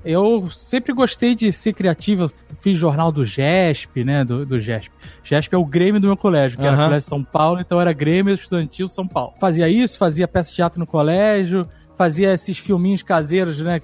S4: eu sempre gostei de ser criativo. Eu fiz jornal do GESP, né? Do, do GESP. GESP é o Grêmio do meu colégio, que uhum. era o Colégio São Paulo, então era Grêmio Estudantil São Paulo. Fazia isso, fazia peça de teatro no colégio, fazia esses filminhos caseiros, né?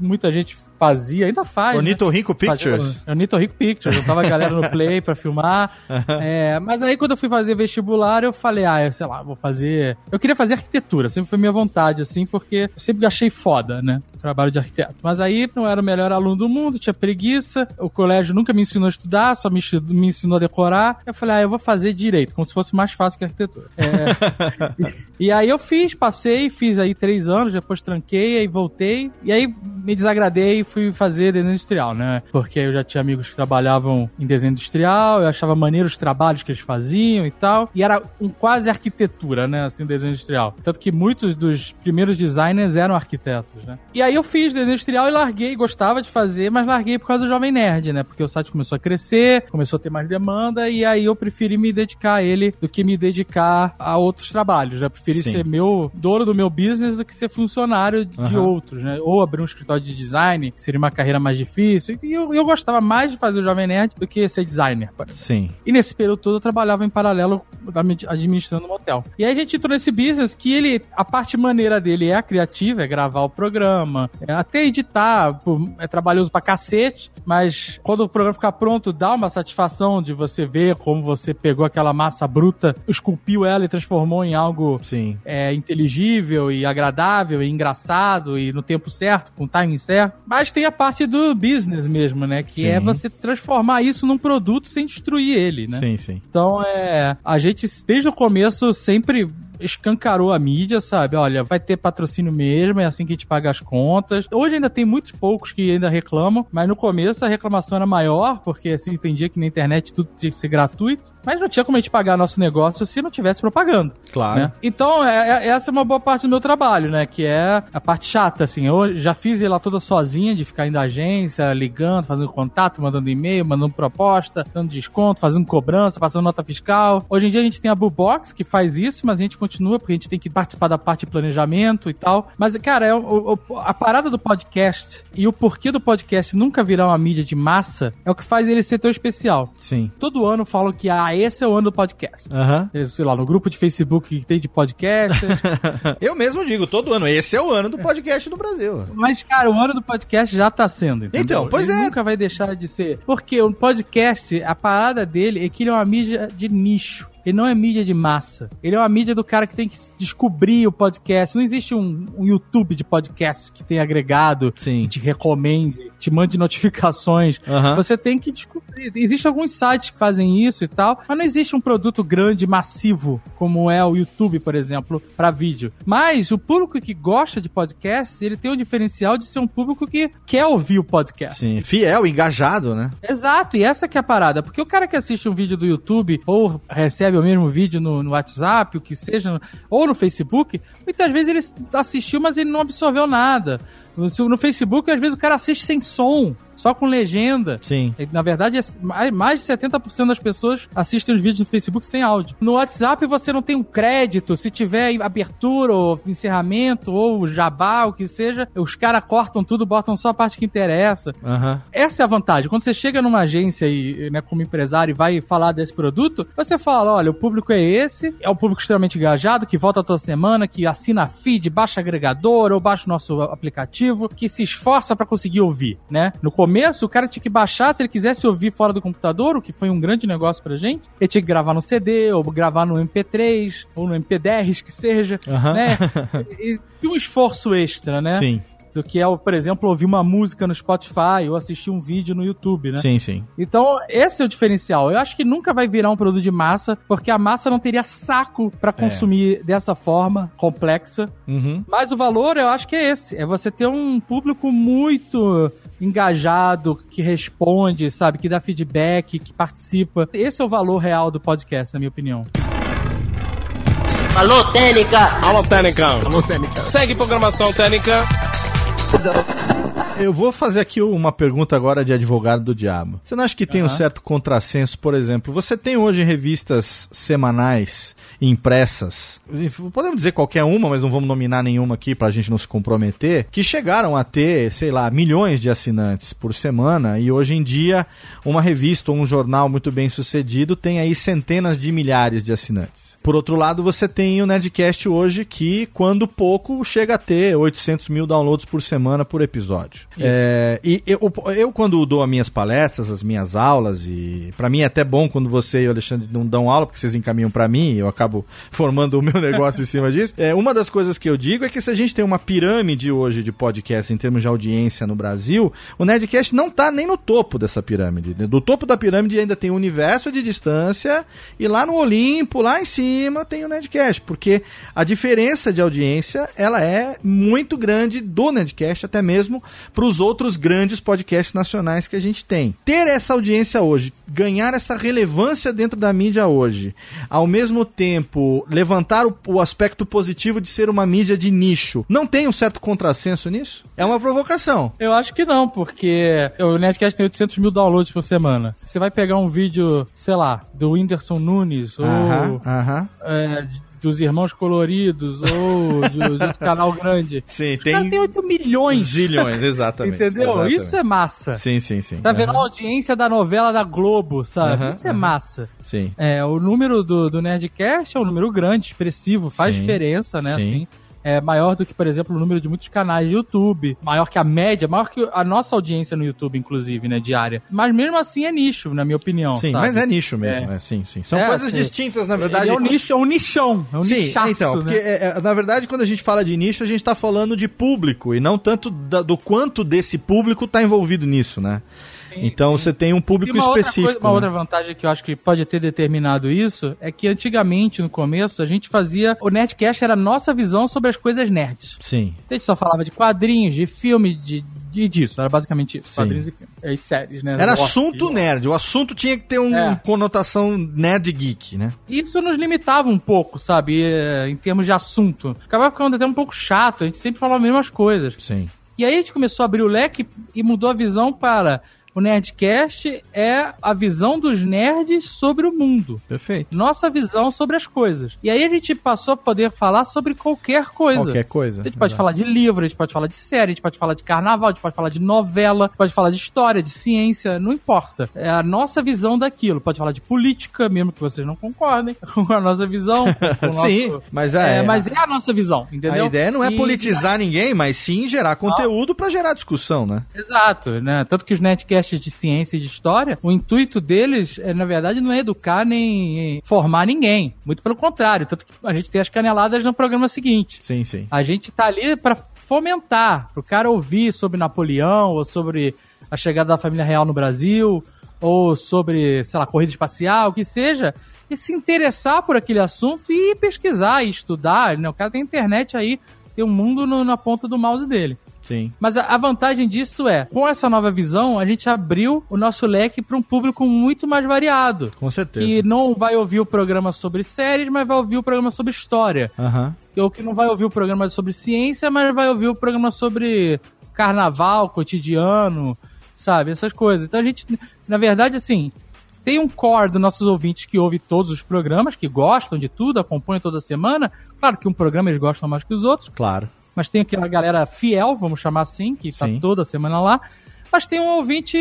S4: Muita gente fazia, ainda faz.
S1: O né? Pictures. Fazia,
S4: o Nito Rico Pictures. Eu tava a galera no Play pra filmar. é, mas aí quando eu fui fazer vestibular, eu falei, ah, eu sei lá, vou fazer. Eu queria fazer arquitetura, sempre foi minha vontade, assim, porque eu sempre achei foda, né? Trabalho de arquiteto. Mas aí não era o melhor aluno do mundo, tinha preguiça. O colégio nunca me ensinou a estudar, só me, me ensinou a decorar. Eu falei, ah, eu vou fazer direito, como se fosse mais fácil que arquitetura. É, e, e aí eu fiz, passei, fiz aí três anos, depois tranquei, aí voltei. E aí me desagradei fui fazer desenho industrial, né? Porque eu já tinha amigos que trabalhavam em desenho industrial, eu achava maneiro os trabalhos que eles faziam e tal. E era um quase arquitetura, né? Assim, desenho industrial. Tanto que muitos dos primeiros designers eram arquitetos, né? E aí eu fiz desenho industrial e larguei, gostava de fazer, mas larguei por causa do Jovem Nerd, né? Porque o site começou a crescer, começou a ter mais demanda e aí eu preferi me dedicar a ele do que me dedicar a outros trabalhos, né? Preferi Sim. ser meu dono do meu business do que ser funcionário de uhum. outros, né? Ou abrir um escritório de design, que seria uma carreira mais difícil. E eu, eu gostava mais de fazer o Jovem Nerd do que ser designer.
S1: Sim.
S4: E nesse período todo eu trabalhava em paralelo administrando um hotel. E aí a gente entrou nesse business que ele, a parte maneira dele é a criativa, é gravar o programa, é até editar, é trabalhoso pra cacete, mas quando o programa ficar pronto, dá uma satisfação de você ver como você pegou aquela massa bruta, esculpiu ela e transformou em algo
S1: Sim.
S4: É, inteligível e agradável e engraçado e no tempo certo, com o timing certo. Mas tem a parte do business mesmo, né? Que é sim. é você transformar isso num produto sem destruir ele, né?
S1: Sim, sim.
S4: Então, é. A gente, desde o começo, sempre escancarou a mídia, sabe? Olha, vai ter patrocínio mesmo, é assim que a gente paga as contas. Hoje ainda tem muitos poucos que ainda reclamam, mas no começo a reclamação era maior, porque assim, entendia que na internet tudo tinha que ser gratuito, mas não tinha como a gente pagar nosso negócio se não tivesse propaganda.
S1: Claro.
S4: Né? Então, é, é, essa é uma boa parte do meu trabalho, né? Que é a parte chata, assim. Eu já fiz ela toda sozinha, de ficar indo à agência, ligando, fazendo contato, mandando e-mail, mandando proposta, dando desconto, fazendo cobrança, passando nota fiscal. Hoje em dia a gente tem a Bubox, que faz isso, mas a gente continua, porque a gente tem que participar da parte de planejamento e tal. Mas, cara, é o, o, a parada do podcast e o porquê do podcast nunca virar uma mídia de massa é o que faz ele ser tão especial.
S1: Sim.
S4: Todo ano falam que, ah, esse é o ano do podcast.
S1: Aham.
S4: Sei lá, no grupo de Facebook que tem de podcast.
S1: Eu mesmo digo, todo ano, esse é o ano do podcast no Brasil.
S4: Mas, cara, o ano do podcast já tá sendo. entendeu?
S1: Então, pois
S4: Ele
S1: é.
S4: nunca vai deixar de ser. Porque o podcast, a parada dele é que ele é uma mídia de nicho. Ele não é mídia de massa. Ele é uma mídia do cara que tem que descobrir o podcast. Não existe um, um YouTube de podcast que tenha agregado,
S1: Sim.
S4: que te recomende, te mande notificações.
S1: Aham.
S4: Você tem que descobrir. Existem alguns sites que fazem isso e tal, mas não existe um produto grande, massivo, como é o YouTube, por exemplo, para vídeo. Mas o público que gosta de podcast, ele tem o diferencial de ser um público que quer ouvir o podcast.
S1: Sim. Fiel, engajado, né?
S4: Exato, e essa que é a parada. Porque o cara que assiste um vídeo do YouTube ou recebe o mesmo vídeo no, no WhatsApp, o que seja, ou no Facebook, muitas vezes ele assistiu, mas ele não absorveu nada. No no Facebook, às vezes o cara assiste sem som, só com legenda.
S1: Sim.
S4: Na verdade, é mais- de 70% das pessoas assistem os vídeos no Facebook sem áudio. No WhatsApp você não tem um crédito, se tiver abertura ou encerramento ou jabá, o que seja, os caras cortam tudo, botam só a parte que interessa.
S1: Aham.
S4: Essa é a vantagem. Quando você chega numa agência e, né, como empresário e vai falar desse produto, você fala, olha, o público é esse, é um público extremamente engajado, que volta toda semana, que assina feed, baixa agregador ou baixa o nosso aplicativo, que se esforça pra conseguir ouvir, né? No começo, o cara tinha que baixar, se ele quisesse ouvir fora do computador, o que foi um grande negócio pra gente, ele tinha que gravar no CD, ou gravar no MP3, ou no MP10, que seja,
S1: Aham.
S4: né? E, e um esforço extra, né?
S1: Sim.
S4: Do que é, por exemplo, ouvir uma música no Spotify ou assistir um vídeo no YouTube, né?
S1: Sim, sim.
S4: Então, esse é o diferencial. Eu acho que nunca vai virar um produto de massa, porque a massa não teria saco pra consumir dessa forma complexa.
S1: Uhum.
S4: Mas o valor, eu acho que é esse. É você ter um público muito engajado, que responde, sabe? Que dá feedback, que participa. Esse é o valor real do podcast, na minha opinião.
S2: Alô, Técnica!
S3: Alô, Técnica. Segue programação Técnica.
S1: Eu vou fazer aqui uma pergunta agora de advogado do diabo. Você não acha que tem um
S4: Aham.
S1: certo contrassenso, por exemplo? Você tem hoje revistas semanais impressas, podemos dizer qualquer uma, mas não vamos nominar nenhuma aqui pra gente não se comprometer, que chegaram a ter, sei lá, milhões de assinantes por semana e hoje em dia uma revista ou um jornal muito bem sucedido tem aí centenas de milhares de assinantes. Por outro lado, você tem o Nerdcast hoje que, quando pouco, chega a ter 800 mil downloads por semana por episódio. É, e eu, eu, quando dou as minhas palestras, as minhas aulas, e pra mim é até bom quando você e o Alexandre não dão aula, porque vocês encaminham pra mim, e eu acabo formando o meu negócio em cima disso. É, uma das coisas que eu digo é que se a gente tem uma pirâmide hoje de podcast em termos de audiência no Brasil, o Nerdcast não tá nem no topo dessa pirâmide. Do topo da pirâmide ainda tem o universo de distância, e lá no Olimpo, lá em cima, tem o Nerdcast, porque a diferença de audiência ela é muito grande do Nerdcast, até mesmo para os outros grandes podcasts nacionais que a gente tem. Ter essa audiência hoje, ganhar essa relevância dentro da mídia hoje, ao mesmo tempo levantar o, o aspecto positivo de ser uma mídia de nicho, não tem um certo contrassenso nisso? É uma provocação.
S4: Eu acho que não, porque o Nerdcast tem 800 mil downloads por semana. Você vai pegar um vídeo, sei lá, do Whindersson Nunes, ou
S1: Aham, aham.
S4: é, dos Irmãos Coloridos, ou do, do Canal Grande.
S1: Sim,
S4: Os
S1: tem
S4: têm 8 milhões.
S1: zilhões, exatamente.
S4: Entendeu?
S1: Exatamente.
S4: Isso é massa.
S1: Sim, sim, sim.
S4: Tá vendo
S1: Aham.
S4: a audiência da novela da Globo, sabe?
S1: Aham,
S4: Isso é
S1: aham.
S4: massa.
S1: Sim.
S4: É, o número do, do Nerdcast é um número grande, expressivo, faz
S1: Sim.
S4: diferença, né?
S1: Sim.
S4: Assim, é maior do que, por exemplo, o número de muitos canais de YouTube, maior que a média, maior que a nossa audiência no YouTube, inclusive, né, diária. Mas mesmo assim é nicho, na minha opinião.
S1: Sim,
S4: sabe?
S1: mas é nicho mesmo,
S4: É.
S1: né? Sim, sim. São
S4: É,
S1: coisas
S4: sim.
S1: distintas, na
S4: Ele
S1: verdade.
S4: é um nicho, é um nichão, é um
S1: Sim,
S4: nichaço,
S1: então, porque
S4: né?
S1: é, é, na verdade quando a gente fala de nicho, a gente tá falando de público e não tanto da- do quanto desse público tá envolvido nisso, né? Então você tem um público
S4: uma
S1: específico.
S4: Outra coisa, uma né? outra vantagem que eu acho que pode ter determinado isso é que antigamente, no começo, a gente fazia. O Nerdcast era a nossa visão sobre as coisas nerds.
S1: Sim.
S4: A gente só falava de quadrinhos, de filme, de, de disso. Era basicamente isso. Sim. Quadrinhos e filmes. E séries, né?
S1: Era assunto nerd. O assunto tinha que ter uma é. conotação nerd geek, né?
S4: Isso nos limitava um pouco, sabe? Em termos de assunto. Acabava ficando até um pouco chato. A gente sempre falava as mesmas coisas.
S1: Sim.
S4: E aí a gente começou a abrir o leque e mudou a visão para o Nerdcast é a visão dos nerds sobre o mundo.
S1: Perfeito.
S4: Nossa visão sobre as coisas. E aí a gente passou a poder falar sobre qualquer coisa.
S1: Qualquer coisa.
S4: A gente pode falar de livro, a gente pode falar de série, a gente pode falar de carnaval, a gente pode falar de novela, pode falar de história, de ciência, não importa. É a nossa visão daquilo. Pode falar de política, mesmo que vocês não concordem com a nossa visão.
S1: nosso... Sim, mas é,
S4: é, Mas é a nossa visão, entendeu?
S1: A ideia não é e... politizar ninguém, mas sim gerar conteúdo para gerar discussão, né?
S4: Exato, né? Tanto que os Nerdcasts podcasts de ciência e de história, o intuito deles, é, na verdade, não é educar nem formar ninguém. Muito pelo contrário. Tanto que a gente tem as caneladas no programa seguinte.
S1: Sim, sim.
S4: A gente tá ali para fomentar, pro cara ouvir sobre Napoleão ou sobre a chegada da família real no Brasil ou sobre, sei lá, corrida espacial, o que seja, e se interessar por aquele assunto e pesquisar e estudar. Né? O cara tem internet aí, tem um mundo no, na ponta do mouse dele.
S1: Sim.
S4: Mas a, a, vantagem disso é, com essa nova visão, a gente abriu o nosso leque para um público muito mais variado.
S1: Com certeza.
S4: Que não vai ouvir o programa sobre séries, mas vai ouvir o programa sobre história.
S1: Uhum.
S4: Ou que não vai ouvir o programa sobre ciência, mas vai ouvir o programa sobre carnaval, cotidiano, sabe? Essas coisas. Então a gente, na verdade, assim, tem um core dos nossos ouvintes que ouve todos os programas, que gostam de tudo, acompanham toda semana. Claro que um programa eles gostam mais que os outros.
S1: Claro
S4: mas tem aquela galera fiel, vamos chamar assim, que está toda semana lá. Mas tem um ouvinte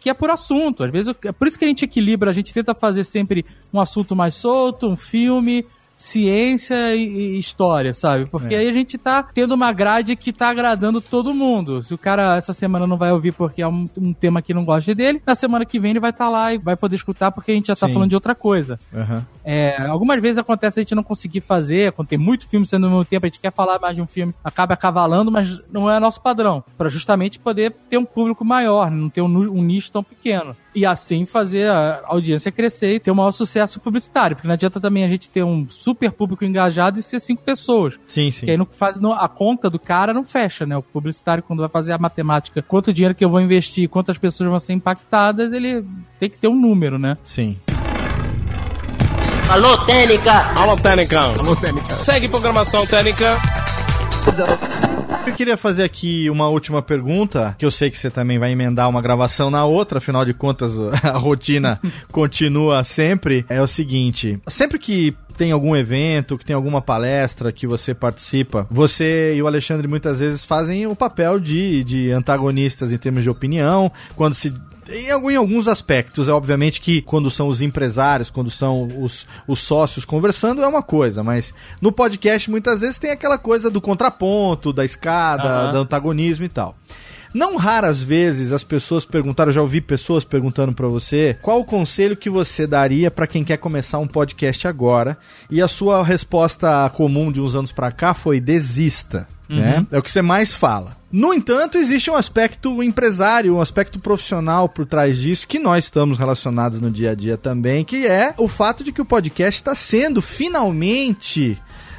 S4: que é por assunto. Às vezes, é por isso que a gente equilibra, a gente tenta fazer sempre um assunto mais solto, um filme, ciência e, história, sabe? Porque é. aí a gente tá tendo uma grade que tá agradando todo mundo. Se o cara essa semana não vai ouvir porque é um, um tema que não gosta dele, na semana que vem ele vai estar tá lá e vai poder escutar porque a gente já tá Sim. falando de outra coisa.
S1: Uhum.
S4: É, algumas vezes acontece a gente não conseguir fazer, quando tem muito filme sendo ao mesmo tempo, a gente quer falar mais de um filme, acaba acavalando, mas não é nosso padrão. para justamente poder ter um público maior, não ter um, um nicho tão pequeno e assim fazer a audiência crescer e ter um maior sucesso publicitário. Porque não adianta também a gente ter um super público engajado e ser cinco pessoas.
S1: Sim, sim.
S4: Que aí não faz, não, a conta do cara não fecha, né? O publicitário, quando vai fazer a matemática, quanto dinheiro que eu vou investir, quantas pessoas vão ser impactadas, ele tem que ter um número, né?
S1: Sim.
S3: Alô, Técnica! Alô, Técnica! Alô, Técnica! Segue programação Técnica!
S1: Eu queria fazer aqui uma última pergunta, que eu sei que você também vai emendar uma gravação na outra, afinal de contas a rotina continua sempre. É o seguinte, sempre que tem algum evento, que tem alguma palestra que você participa, você e o Alexandre muitas vezes fazem o papel de, de antagonistas em termos de opinião, quando se em, alguns aspectos, é obviamente que quando são os empresários, quando são os, os sócios conversando, é uma coisa, mas no podcast muitas vezes tem aquela coisa do contraponto, da escada, uhum. do antagonismo e tal. Não raras vezes as pessoas perguntaram, já ouvi pessoas perguntando para você, qual o conselho que você daria para quem quer começar um podcast agora? E a sua resposta comum de uns anos para cá foi desista. Né? Uhum. Né? É o que você mais fala. No entanto, existe um aspecto empresário, um aspecto profissional por trás disso, que nós estamos relacionados no dia a dia também, que é o fato de que o podcast está sendo finalmente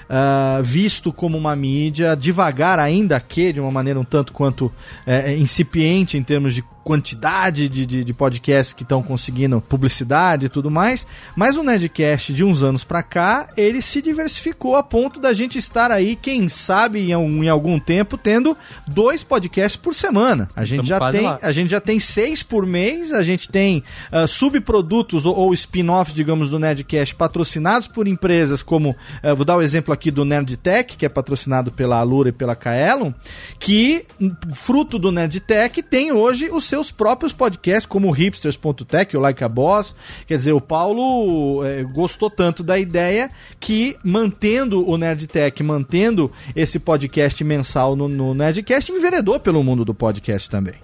S1: uh, visto como uma mídia, devagar ainda que, de uma maneira um tanto quanto é, incipiente em termos de quantidade de, de, de podcasts que estão conseguindo publicidade e tudo mais, mas o Nerdcast de uns anos para cá, ele se diversificou a ponto da gente estar aí, quem sabe, em, em algum tempo, tendo dois podcasts por semana. A gente, já tem, a gente já tem seis por mês, a gente tem uh, subprodutos ou, ou spin-offs, digamos, do Nerdcast patrocinados por empresas como, uh, vou dar o exemplo aqui do Nerdtech, que é patrocinado pela Alura e pela Kaelon, que, fruto do Nerdtech, tem hoje o seu seus próprios podcasts, como o hipsters.tech, o Like a Boss. Quer dizer, o Paulo é, gostou tanto da ideia que, mantendo o Nerdtech, mantendo esse podcast mensal no, no Nerdcast, enveredou pelo mundo do podcast também.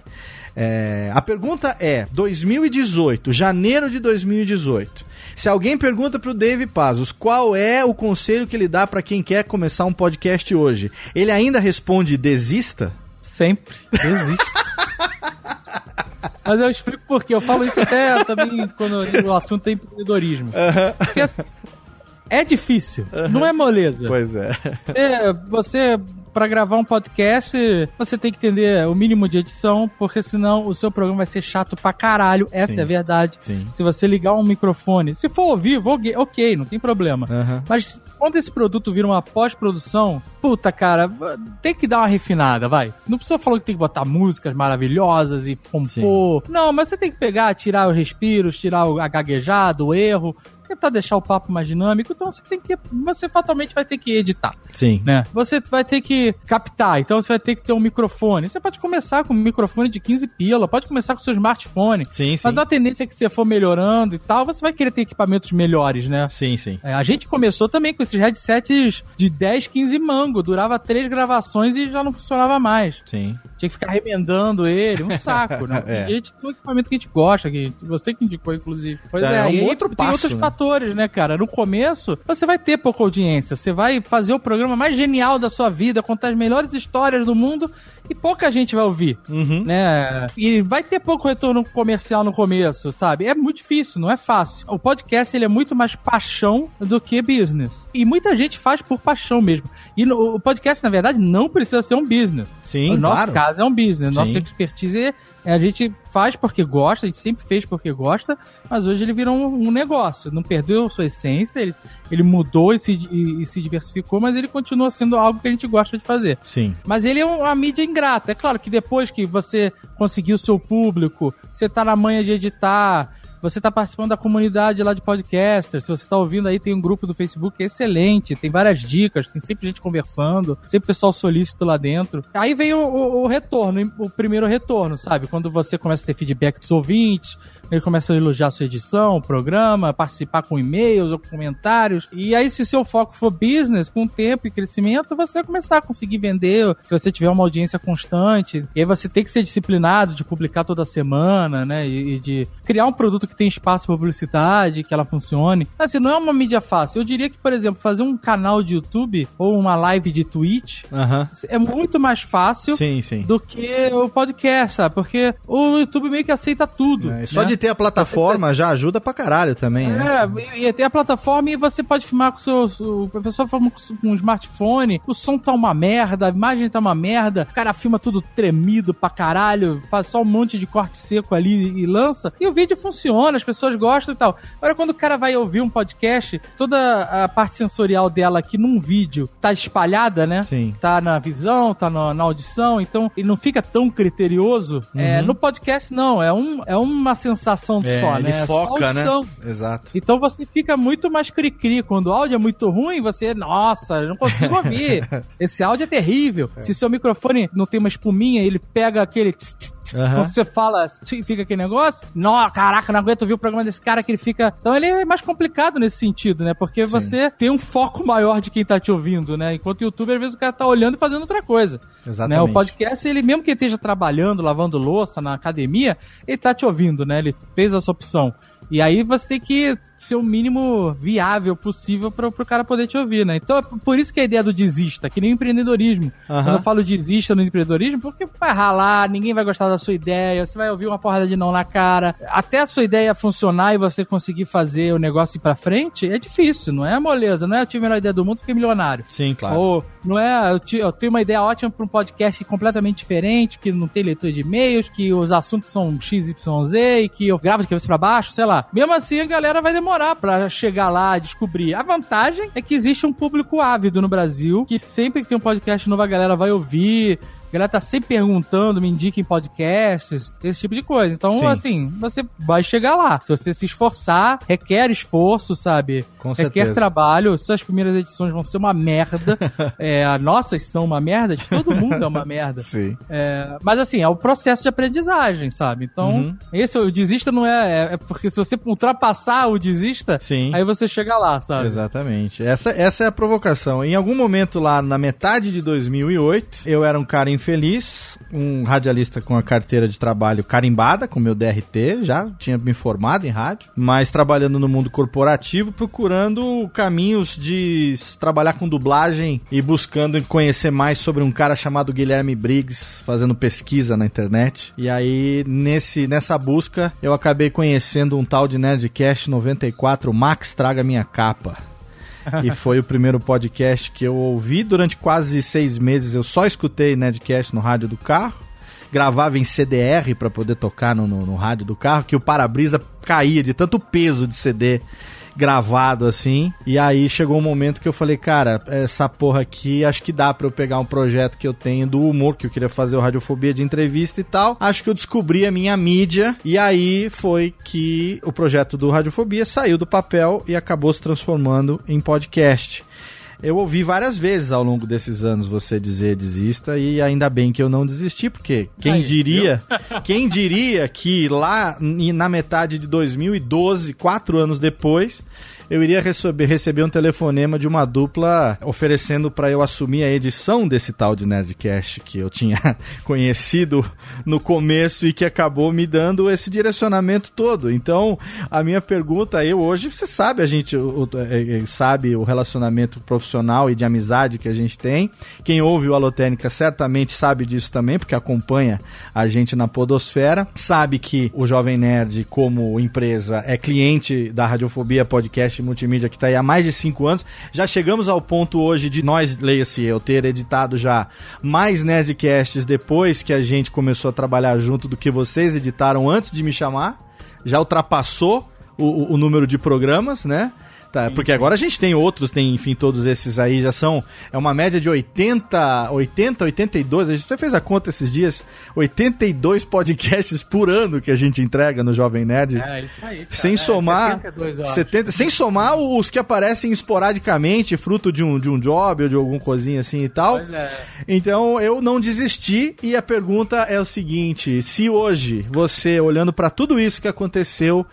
S1: É, a pergunta é: 2018, janeiro de 2018. Se alguém pergunta para o Dave Pazos qual é o conselho que ele dá para quem quer começar um podcast hoje, ele ainda responde desista?
S4: Sempre. Desista. Mas eu explico por quê. Eu falo isso até também quando o assunto é empreendedorismo. Porque assim, é difícil, não é moleza.
S1: Pois é.
S4: É, você para gravar um podcast, você tem que entender o mínimo de edição, porque senão o seu programa vai ser chato pra caralho. Essa
S1: Sim.
S4: é a verdade.
S1: Sim.
S4: Se você ligar um microfone, se for ao vivo, ok, não tem problema.
S1: Aham.
S4: Mas quando esse produto vira uma pós-produção, puta, cara, tem que dar uma refinada, vai. Não precisa falar que tem que botar músicas maravilhosas e compor. Não, mas você tem que pegar, tirar os respiros, tirar o- a gaguejada, o erro, tentar deixar o papo mais dinâmico. Então você tem que. Você fatalmente vai ter que editar
S1: Sim.
S4: né? Você vai ter que captar, então você vai ter que ter um microfone. Você pode começar com um microfone de 15 pila, pode começar com seu smartphone.
S1: Sim, sim.
S4: Mas a tendência é que você for melhorando e tal, você vai querer ter equipamentos melhores, né?
S1: Sim, sim.
S4: É, a gente começou também com esses headsets de 10, 15 mango, durava três gravações e já não funcionava mais.
S1: Sim.
S4: Tinha que ficar remendando ele, um saco, né?
S1: É.
S4: A gente tem um equipamento que a gente gosta, que você que indicou, inclusive. Pois
S1: É,
S4: é,
S1: é um
S4: e
S1: outro
S4: tem
S1: passo,
S4: outros
S1: né?
S4: fatores, né, cara? No começo, você vai ter pouca audiência, você vai fazer o programa mais genial da sua vida, contar as melhores histórias do mundo e pouca gente vai ouvir,
S1: Uhum.
S4: né? E vai ter pouco retorno comercial no começo, sabe? É muito difícil, não é fácil. O podcast, ele é muito mais paixão do que business. E muita gente faz por paixão mesmo. E no- o podcast, na verdade, não precisa ser um business.
S1: Sim,
S4: o nosso
S1: claro.
S4: É um business. Nossa
S1: Sim.
S4: expertise é, é a gente faz porque gosta, a gente sempre fez porque gosta, mas hoje ele virou um, um negócio. Não perdeu sua essência, ele, ele mudou e se, e- e se diversificou, mas ele continua sendo algo que a gente gosta de fazer.
S1: Sim.
S4: Mas ele é um- uma mídia ingrata. É claro que depois que você conseguiu o seu público, você tá na manha de editar, você tá participando da comunidade lá de podcasters, se você tá ouvindo aí, tem um grupo do Facebook excelente, tem várias dicas, tem sempre gente conversando, sempre pessoal solícito lá dentro. Aí vem o, o- o retorno, o primeiro retorno, sabe? Quando você começa a ter feedback dos ouvintes, ele começa a elogiar a sua edição, o programa, participar com e-mails ou com comentários. E aí, se o seu foco for business, com tempo e crescimento, você vai começar a conseguir vender, se você tiver uma audiência constante. E aí você tem que ser disciplinado de publicar toda semana, né? E, e de criar um produto que tem espaço para publicidade, que ela funcione. Assim, não é uma mídia fácil. Eu diria que, por exemplo, fazer um canal de YouTube ou uma live de Twitch é muito mais fácil
S1: Sim, sim.
S4: do que o podcast, sabe? Porque o YouTube meio que aceita tudo.
S1: É, só
S4: né?
S1: de ter a plataforma já ajuda pra caralho também, né?
S4: É, e- tem a plataforma e você pode filmar com o seu. A pessoa filma com, com um smartphone, o som tá uma merda, a imagem tá uma merda, o cara filma tudo tremido pra caralho, faz só um monte de corte seco ali e lança, e o vídeo funciona, as pessoas gostam e tal. Agora, quando o cara vai ouvir um podcast, toda a parte sensorial dela aqui num vídeo tá espalhada, né?
S1: Sim.
S4: tá na visão, tá na, na audição, então ele não fica tão criterioso. É, no podcast, não, é, um, é uma sensação
S1: É,
S4: só,
S1: ele
S4: né? É
S1: foca, né? Exato.
S4: Então você fica muito mais cri-cri. Quando o áudio é muito ruim, você, nossa, não consigo ouvir. Esse áudio é terrível. Se seu microfone não tem uma espuminha, ele pega aquele. tss, tss,
S1: Aham.
S4: Quando você fala, fica aquele negócio. Não, caraca, não aguento ouvir o programa desse cara que ele fica. Então ele é mais complicado nesse sentido, né? Porque você tem um foco maior de quem tá te ouvindo, né? Enquanto o YouTube, às vezes o cara tá olhando e fazendo outra coisa. Né?
S1: Exatamente.
S4: O podcast, ele mesmo que esteja trabalhando, lavando louça na academia, ele tá te ouvindo, né? Ele fez essa opção. E aí você tem que ser o mínimo viável possível para o cara poder te ouvir, né? Então é por isso que a ideia do desista, que nem o empreendedorismo.
S1: Aham.
S4: Quando eu falo desista no empreendedorismo, porque vai ralar, ninguém vai gostar da sua ideia, você vai ouvir uma porrada de não na cara. Até a sua ideia funcionar e você conseguir fazer o negócio ir pra frente, é difícil, não é moleza, não é eu tive a melhor ideia do mundo, fiquei milionário.
S1: Sim, claro.
S4: Ou não é, eu, ti- eu tenho uma ideia ótima para um podcast completamente diferente, que não tem leitura de e-mails, que os assuntos são XYZ e que eu gravo de cabeça para baixo, sei lá. Mesmo assim, a galera vai demorar para chegar lá, descobrir. A vantagem é que existe um público ávido no Brasil, que sempre que tem um podcast novo, a galera vai ouvir. A galera tá sempre perguntando, me indiquem podcasts, esse tipo de coisa. Então,
S1: Sim.
S4: assim, você vai chegar lá. Se você se esforçar, requer esforço, sabe?
S1: Com
S4: requer
S1: certeza.
S4: trabalho. Suas primeiras edições vão ser uma merda. é, as nossas são uma merda, de todo mundo é uma merda.
S1: Sim.
S4: É, mas assim, é o processo de aprendizagem, sabe? Então,
S1: Uhum.
S4: esse o desista não é, é. é porque se você ultrapassar o desista,
S1: Sim.
S4: aí você chega lá, sabe?
S1: Exatamente. Essa, essa é a provocação. Em algum momento lá na metade de 2008, eu era um cara feliz, um radialista com a carteira de trabalho carimbada, com meu DRT, já tinha me formado em rádio, mas trabalhando no mundo corporativo, procurando caminhos de trabalhar com dublagem e buscando conhecer mais sobre um cara chamado Guilherme Briggs, fazendo pesquisa na internet. E aí, nesse, nessa busca, eu acabei conhecendo um tal de Nerdcast 94, Max Traga Minha Capa e foi o primeiro podcast que eu ouvi durante quase seis meses. Eu só escutei Nedcast no rádio do carro. Gravava em CDR para poder tocar no, no, no rádio do carro, que o para-brisa caía de tanto peso de CD gravado assim. E aí chegou um momento que eu falei, cara, essa porra aqui, acho que dá para eu pegar um projeto que eu tenho do humor, que eu queria fazer o Radiofobia de entrevista e tal. Acho que eu descobri a minha mídia. E aí foi que o projeto do Radiofobia saiu do papel e acabou se transformando em podcast. Eu ouvi várias vezes ao longo desses anos você dizer desista e ainda bem que eu não desisti, porque quem Aí, diria, quem diria que lá na metade de 2012, quatro anos depois, eu iria receber, receber um telefonema de uma dupla oferecendo para eu assumir a edição desse tal de Nerdcast que eu tinha conhecido no começo e que acabou me dando esse direcionamento todo. Então, a minha pergunta, eu hoje, você sabe, a gente o, é, é, sabe o relacionamento profissional e de amizade que a gente tem. Quem ouve o Alotênica certamente sabe disso também, porque acompanha a gente na Podosfera. Sabe que o Jovem Nerd, como empresa, é cliente da Radiofobia Podcast podcast multimídia que está aí há mais de cinco anos. Já chegamos ao ponto hoje de nós, leia-se eu, ter editado já mais Nerdcasts depois que a gente começou a trabalhar junto do que vocês editaram antes de me chamar. Já ultrapassou o, o, o número de programas, né? Tá, porque agora a gente tem outros, tem, enfim, todos esses aí já são. É uma média de 80, 80, 82. A gente, você fez a conta esses dias? 82 podcasts por ano que a gente entrega no Jovem Nerd. É, isso aí. Cara. Sem é, somar. 72, 70, sem somar os que aparecem esporadicamente, fruto de um, de um job ou de algum coisinha assim e tal. Pois é. Então eu não desisti e a pergunta é o seguinte: se hoje você, olhando para tudo isso que aconteceu,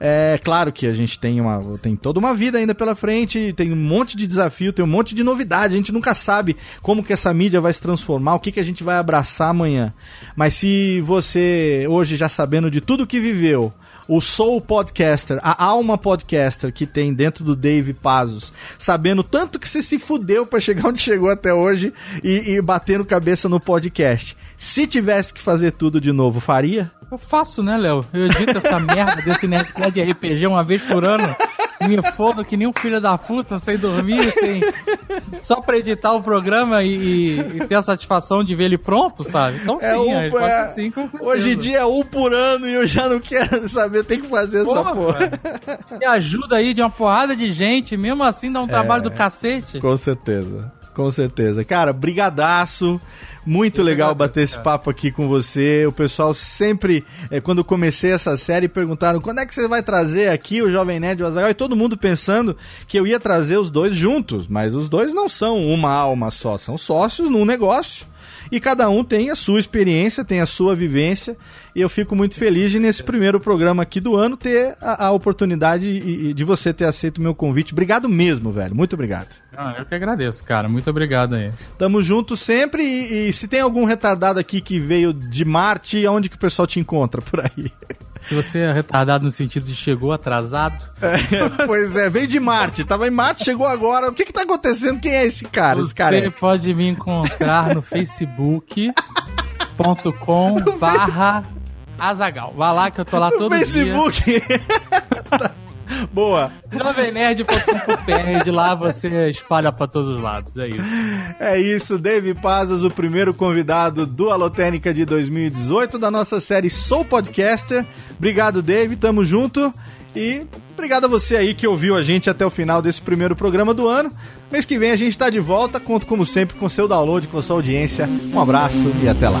S1: é claro que a gente tem, uma, tem toda uma vida ainda pela frente, tem um monte de desafio, tem um monte de novidade. A gente nunca sabe como que essa mídia vai se transformar, o que, que a gente vai abraçar amanhã. Mas se você, hoje, já sabendo de tudo que viveu, o Soul Podcaster, a alma podcaster que tem dentro do Dave Pazos, sabendo tanto que você se fudeu para chegar onde chegou até hoje e, e batendo cabeça no podcast. Se tivesse que fazer tudo de novo, faria?
S4: Eu faço, né, Léo? Eu edito essa merda desse Nerdcast de RPG uma vez por ano. Me fodo que nem um filho da puta, sem dormir, sem. Só pra editar o programa e, e, e ter a satisfação de ver ele pronto, sabe? Então é sim, um, é,
S1: sim, Hoje em dia é um por ano e eu já não quero saber, tem que fazer porra, essa porra.
S4: Me ajuda aí de uma porrada de gente, mesmo assim dá um trabalho é, do cacete.
S1: Com certeza. Com certeza. Cara, brigadaço. Muito legal bater esse papo aqui com você. O pessoal sempre, é, quando eu comecei essa série, perguntaram quando é que você vai trazer aqui o Jovem Nerd e o Azaghal? E todo mundo pensando que eu ia trazer os dois juntos, mas os dois não são uma alma só, são sócios num negócio e cada um tem a sua experiência, tem a sua vivência. E eu fico muito feliz de, nesse primeiro programa aqui do ano, ter a, a oportunidade de você ter aceito o meu convite. Obrigado mesmo, velho. Muito obrigado.
S4: Ah, eu que agradeço, cara. Muito obrigado aí.
S1: Tamo junto sempre. E, e se tem algum retardado aqui que veio de Marte, onde que o pessoal te encontra por aí?
S4: Se você é retardado no sentido de chegou atrasado.
S1: É, pois é, veio de Marte. Tava em Marte, chegou agora. O que que tá acontecendo? Quem é esse cara? Você esse cara
S4: é... pode me encontrar no facebook.com barra Azagal. Vai lá que eu tô lá todo Facebook. dia. Facebook.
S1: Boa.
S4: Jovenerd.com.br, de lá você espalha pra todos os lados, é isso.
S1: É isso, Dave Pazas, o primeiro convidado do Alotênica de 2018, da nossa série Sou Podcaster. Obrigado, Dave, tamo junto. E obrigado a você aí que ouviu a gente até o final desse primeiro programa do ano. Mês que vem a gente está de volta. Conto, como sempre, com seu download, com sua audiência. Um abraço e até lá.